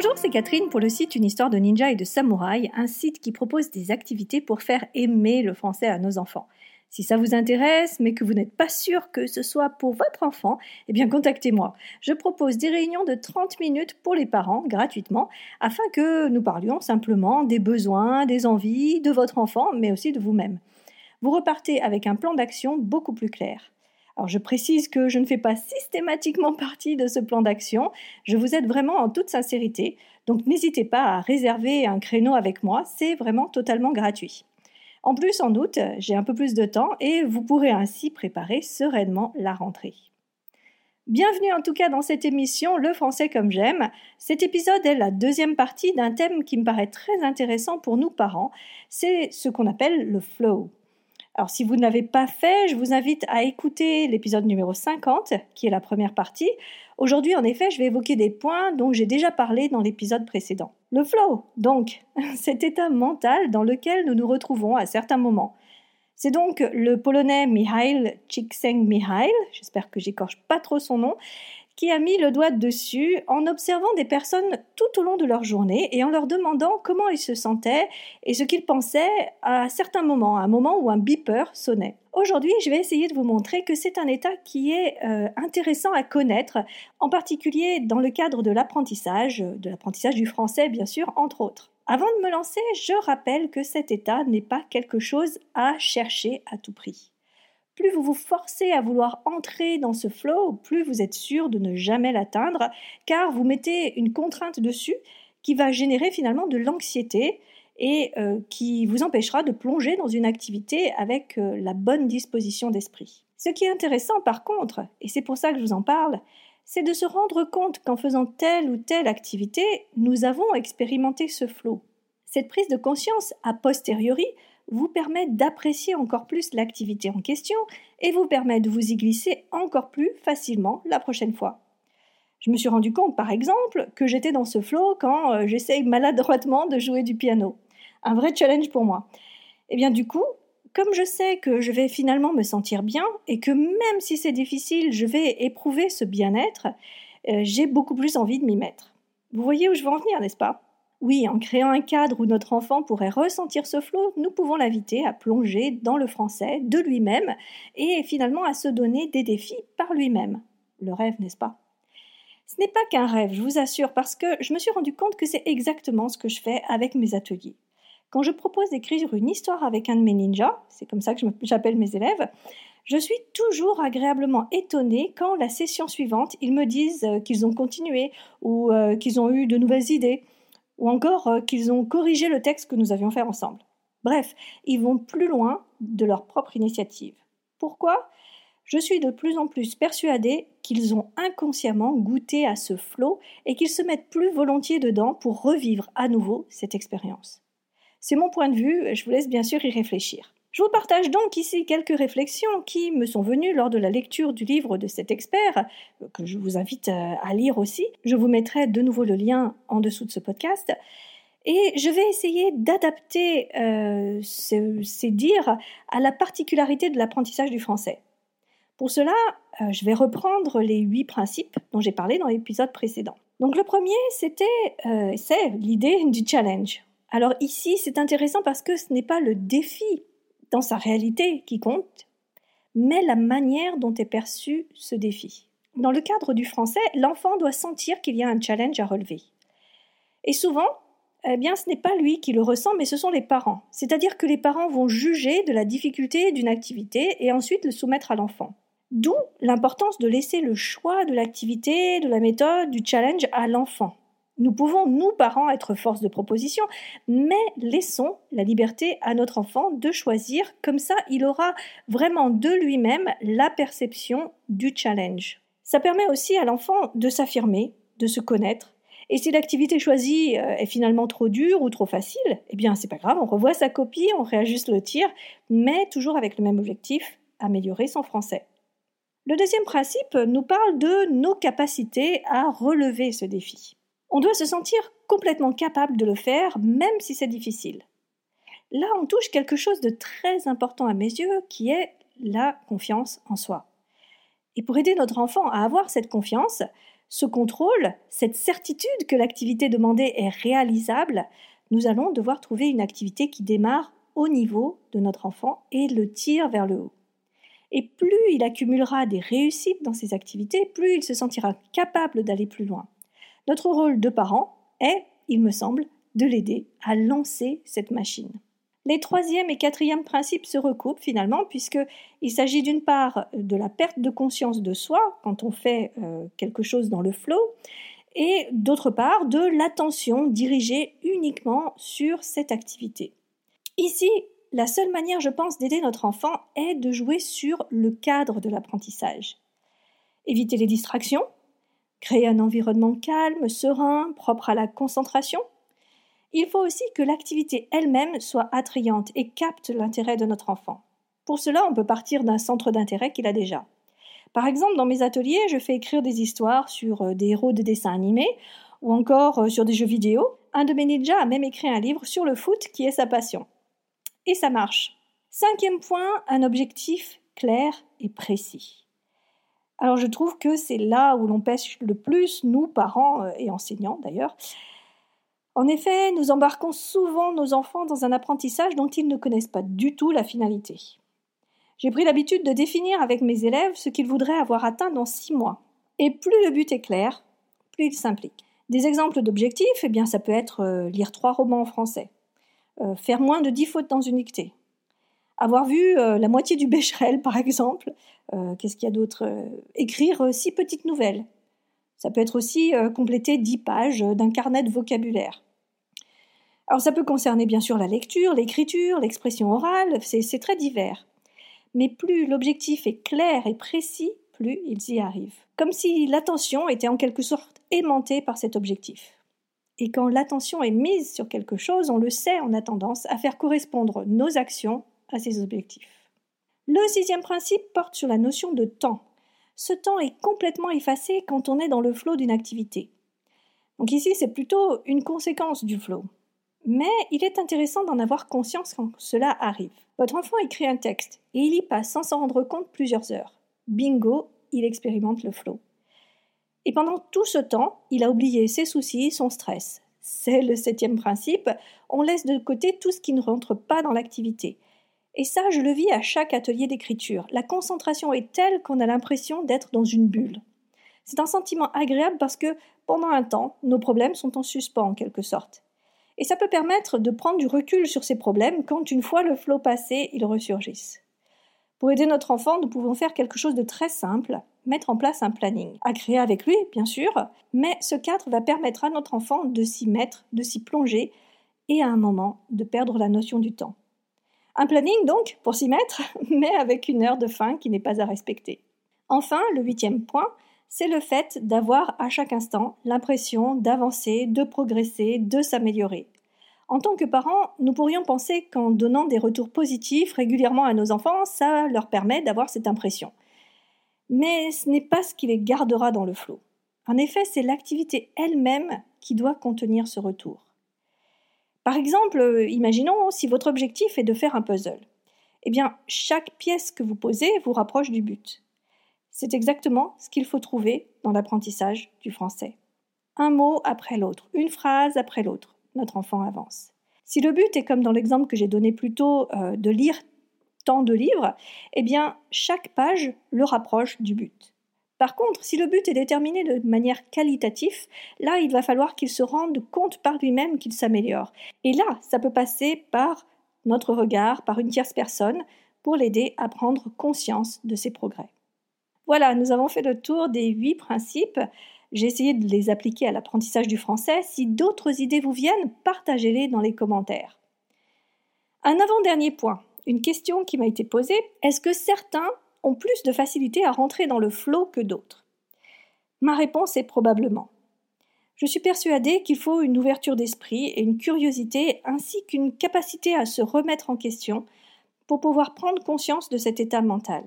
Bonjour, c'est Catherine pour le site Une histoire de ninja et de samouraï, un site qui propose des activités pour faire aimer le français à nos enfants. Si ça vous intéresse, mais que vous n'êtes pas sûr que ce soit pour votre enfant, eh bien contactez-moi. Je propose des réunions de 30 minutes pour les parents, gratuitement, afin que nous parlions simplement des besoins, des envies de votre enfant, mais aussi de vous-même. Vous repartez avec un plan d'action beaucoup plus clair. Alors je précise que je ne fais pas systématiquement partie de ce plan d'action, je vous aide vraiment en toute sincérité, donc n'hésitez pas à réserver un créneau avec moi, c'est vraiment totalement gratuit. En plus, en août, j'ai un peu plus de temps et vous pourrez ainsi préparer sereinement la rentrée. Bienvenue en tout cas dans cette émission Le français comme j'aime. Cet épisode est la deuxième partie d'un thème qui me paraît très intéressant pour nous parents, c'est ce qu'on appelle le flow. Alors si vous ne l'avez pas fait, je vous invite à écouter l'épisode numéro 50, qui est la première partie. Aujourd'hui, en effet, je vais évoquer des points dont j'ai déjà parlé dans l'épisode précédent. Le flow, donc, cet état mental dans lequel nous nous retrouvons à certains moments. C'est donc le polonais Mihail Csikszentmihalyi, j'espère que j'écorche pas trop son nom, qui a mis le doigt dessus en observant des personnes tout au long de leur journée et en leur demandant comment ils se sentaient et ce qu'ils pensaient à certains moments, à un moment où un beeper sonnait. Aujourd'hui, je vais essayer de vous montrer que c'est un état qui est euh, intéressant à connaître, en particulier dans le cadre de l'apprentissage, de l'apprentissage du français bien sûr, entre autres. Avant de me lancer, je rappelle que cet état n'est pas quelque chose à chercher à tout prix plus vous vous forcez à vouloir entrer dans ce flow, plus vous êtes sûr de ne jamais l'atteindre, car vous mettez une contrainte dessus qui va générer finalement de l'anxiété et euh, qui vous empêchera de plonger dans une activité avec euh, la bonne disposition d'esprit. Ce qui est intéressant par contre, et c'est pour ça que je vous en parle, c'est de se rendre compte qu'en faisant telle ou telle activité, nous avons expérimenté ce flow. Cette prise de conscience a posteriori vous permet d'apprécier encore plus l'activité en question et vous permet de vous y glisser encore plus facilement la prochaine fois. Je me suis rendu compte, par exemple, que j'étais dans ce flow quand euh, j'essaye maladroitement de jouer du piano. Un vrai challenge pour moi. Et eh bien du coup, comme je sais que je vais finalement me sentir bien et que même si c'est difficile, je vais éprouver ce bien-être, euh, j'ai beaucoup plus envie de m'y mettre. Vous voyez où je veux en venir, n'est-ce pas? Oui, en créant un cadre où notre enfant pourrait ressentir ce flot, nous pouvons l'inviter à plonger dans le français de lui-même et finalement à se donner des défis par lui-même. Le rêve, n'est-ce pas? Ce n'est pas qu'un rêve, je vous assure, parce que je me suis rendu compte que c'est exactement ce que je fais avec mes ateliers. Quand je propose d'écrire une histoire avec un de mes ninjas, c'est comme ça que j'appelle mes élèves, je suis toujours agréablement étonnée quand la session suivante, ils me disent euh, qu'ils ont continué ou euh, qu'ils ont eu de nouvelles idées ou encore euh, qu'ils ont corrigé le texte que nous avions fait ensemble. Bref, ils vont plus loin de leur propre initiative. Pourquoi? Je suis de plus en plus persuadée qu'ils ont inconsciemment goûté à ce flot et qu'ils se mettent plus volontiers dedans pour revivre à nouveau cette expérience. C'est mon point de vue, je vous laisse bien sûr y réfléchir. Je vous partage donc ici quelques réflexions qui me sont venues lors de la lecture du livre de cet expert, que je vous invite euh, à lire aussi. Je vous mettrai de nouveau le lien en dessous de ce podcast. Et je vais essayer d'adapter euh, ces, dires à la particularité de l'apprentissage du français. Pour cela, euh, je vais reprendre les huit principes dont j'ai parlé dans l'épisode précédent. Donc le premier, c'était, c'est l'idée du challenge. Alors ici, c'est intéressant parce que ce n'est pas le défi dans sa réalité qui compte, mais la manière dont est perçu ce défi. Dans le cadre du français, l'enfant doit sentir qu'il y a un challenge à relever. Et souvent, eh bien, ce n'est pas lui qui le ressent, mais ce sont les parents. C'est-à-dire que les parents vont juger de la difficulté d'une activité et ensuite le soumettre à l'enfant. D'où l'importance de laisser le choix de l'activité, de la méthode, du challenge à l'enfant. Nous pouvons, nous parents, être force de proposition, mais laissons la liberté à notre enfant de choisir, comme ça il aura vraiment de lui-même la perception du challenge. Ça permet aussi à l'enfant de s'affirmer, de se connaître, et si l'activité choisie euh, est finalement trop dure ou trop facile, eh bien c'est pas grave, on revoit sa copie, on réajuste le tir, mais toujours avec le même objectif, améliorer son français. Le deuxième principe nous parle de nos capacités à relever ce défi. On doit se sentir complètement capable de le faire, même si c'est difficile. Là, on touche quelque chose de très important à mes yeux, qui est la confiance en soi. Et pour aider notre enfant à avoir cette confiance, Ce contrôle, cette certitude que l'activité demandée est réalisable, nous allons devoir trouver une activité qui démarre au niveau de notre enfant et le tire vers le haut. Et plus il accumulera des réussites dans ses activités, plus il se sentira capable d'aller plus loin. Notre rôle de parent est, il me semble, de l'aider à lancer cette machine. Les troisième et quatrième principes se recoupent finalement, puisqu'il s'agit d'une part de la perte de conscience de soi quand on fait euh, quelque chose dans le flow, et d'autre part de l'attention dirigée uniquement sur cette activité. Ici, la seule manière, je pense, d'aider notre enfant est de jouer sur le cadre de l'apprentissage. Éviter les distractions, créer un environnement calme, serein, propre à la concentration. Il faut aussi que l'activité elle-même soit attrayante et capte l'intérêt de notre enfant. Pour cela, on peut partir d'un centre d'intérêt qu'il a déjà. Par exemple, dans mes ateliers, je fais écrire des histoires sur euh, des héros de dessins animés ou encore euh, sur des jeux vidéo. Un de mes ninjas a même écrit un livre sur le foot qui est sa passion et ça marche. Cinquième point, un objectif clair et précis. Alors je trouve que c'est là où l'on pêche le plus, nous, parents euh, et enseignants d'ailleurs. En effet, nous embarquons souvent nos enfants dans un apprentissage dont ils ne connaissent pas du tout la finalité. J'ai pris l'habitude de définir avec mes élèves ce qu'ils voudraient avoir atteint dans six mois. Et plus le but est clair, plus il s'implique. Des exemples d'objectifs, eh bien, ça peut être euh, lire trois romans en français, euh, faire moins de 10 fautes dans une dictée, avoir vu euh, la moitié du Becherel, par exemple. Euh, qu'est-ce qu'il y a d'autre Écrire six petites nouvelles. Ça peut être aussi compléter 10 pages d'un carnet de vocabulaire. Alors ça peut concerner bien sûr la lecture, l'écriture, l'expression orale, c'est très divers. Mais plus l'objectif est clair et précis, plus ils y arrivent. Comme si l'attention était en quelque sorte aimantée par cet objectif. Et quand l'attention est mise sur quelque chose, on le sait, on a tendance à faire correspondre nos actions à ces objectifs. Le sixième principe porte sur la notion de temps. Ce temps est complètement effacé quand on est dans le flot d'une activité. Donc ici, c'est plutôt une conséquence du flot. Mais il est intéressant d'en avoir conscience quand cela arrive. Votre enfant écrit un texte et il y passe sans s'en rendre compte plusieurs heures. Bingo, il expérimente le flot. Et pendant tout ce temps, il a oublié ses soucis, son stress. C'est le septième principe, on laisse de côté tout ce qui ne rentre pas dans l'activité. Et ça, je le vis à chaque atelier d'écriture. La concentration est telle qu'on a l'impression d'être dans une bulle. C'est un sentiment agréable parce que pendant un temps, nos problèmes sont en suspens en quelque sorte. Et ça peut permettre de prendre du recul sur ces problèmes quand une fois le flot passé, ils ressurgissent. Pour aider notre enfant, nous pouvons faire quelque chose de très simple, mettre en place un planning, à créer avec lui, bien sûr, mais ce cadre va permettre à notre enfant de s'y mettre, de s'y plonger, et à un moment de perdre la notion du temps. Un planning donc, pour s'y mettre, mais avec une heure de fin qui n'est pas à respecter. Enfin, le huitième point, c'est le fait d'avoir à chaque instant l'impression d'avancer, de progresser, de s'améliorer. En tant que parents, nous pourrions penser qu'en donnant des retours positifs régulièrement à nos enfants, ça leur permet d'avoir cette impression. Mais ce n'est pas ce qui les gardera dans le flot. En effet, c'est l'activité elle-même qui doit contenir ce retour. Par exemple, euh, imaginons si votre objectif est de faire un puzzle. Eh bien, chaque pièce que vous posez vous rapproche du but. C'est exactement ce qu'il faut trouver dans l'apprentissage du français. Un mot après l'autre, une phrase après l'autre notre enfant avance. Si le but est comme dans l'exemple que j'ai donné plus tôt euh, de lire tant de livres, eh bien chaque page le rapproche du but. Par contre, si le but est déterminé de manière qualitative, là il va falloir qu'il se rende compte par lui-même qu'il s'améliore. Et là, ça peut passer par notre regard, par une tierce personne, pour l'aider à prendre conscience de ses progrès. Voilà, nous avons fait le tour des huit principes j'ai essayé de les appliquer à l'apprentissage du français. Si d'autres idées vous viennent, partagez-les dans les commentaires. Un avant-dernier point, une question qui m'a été posée, est-ce que certains ont plus de facilité à rentrer dans le flot que d'autres Ma réponse est probablement. Je suis persuadée qu'il faut une ouverture d'esprit et une curiosité ainsi qu'une capacité à se remettre en question pour pouvoir prendre conscience de cet état mental.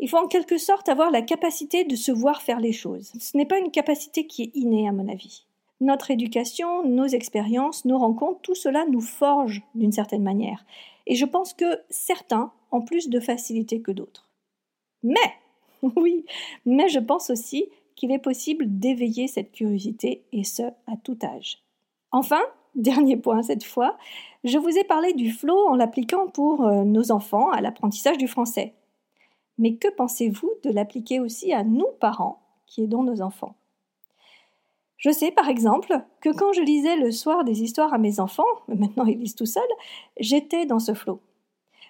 Il faut en quelque sorte avoir la capacité de se voir faire les choses. Ce n'est pas une capacité qui est innée, à mon avis. Notre éducation, nos expériences, nos rencontres, tout cela nous forge d'une certaine manière. Et je pense que certains plus de facilité que d'autres. Mais, oui, mais je pense aussi qu'il est possible d'éveiller cette curiosité, et ce, à tout âge. Enfin, dernier point cette fois, je vous ai parlé du flow en l'appliquant pour euh, nos enfants à l'apprentissage du français. Mais que pensez-vous de l'appliquer aussi à nous parents qui aidons nos enfants? Je sais par exemple que quand je lisais le soir des histoires à mes enfants, maintenant ils lisent tout seuls, j'étais dans ce flot.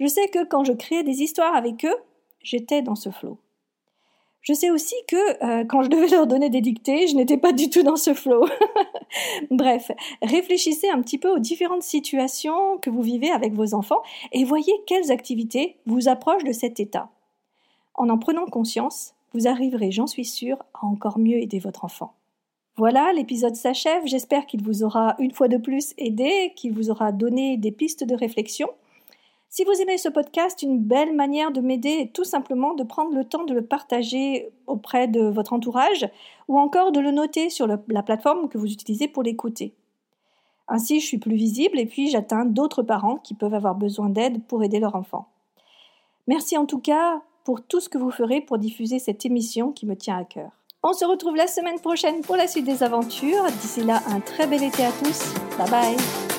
Je sais que quand je créais des histoires avec eux, j'étais dans ce flot. Je sais aussi que euh, quand je devais leur donner des dictées, je n'étais pas du tout dans ce flow. Bref, réfléchissez un petit peu aux différentes situations que vous vivez avec vos enfants et voyez quelles activités vous approchent de cet état. En en prenant conscience, vous arriverez, j'en suis sûre, à encore mieux aider votre enfant. Voilà, l'épisode s'achève. J'espère qu'il vous aura une fois de plus aidé, qu'il vous aura donné des pistes de réflexion. Si vous aimez ce podcast, une belle manière de m'aider est tout simplement de prendre le temps de le partager auprès de votre entourage ou encore de le noter sur la plateforme que vous utilisez pour l'écouter. Ainsi, je suis plus visible et puis j'atteins d'autres parents qui peuvent avoir besoin d'aide pour aider leur enfant. Merci en tout cas pour tout ce que vous ferez pour diffuser cette émission qui me tient à cœur. On se retrouve la semaine prochaine pour la suite des aventures. D'ici là, un très bel été à tous. Bye bye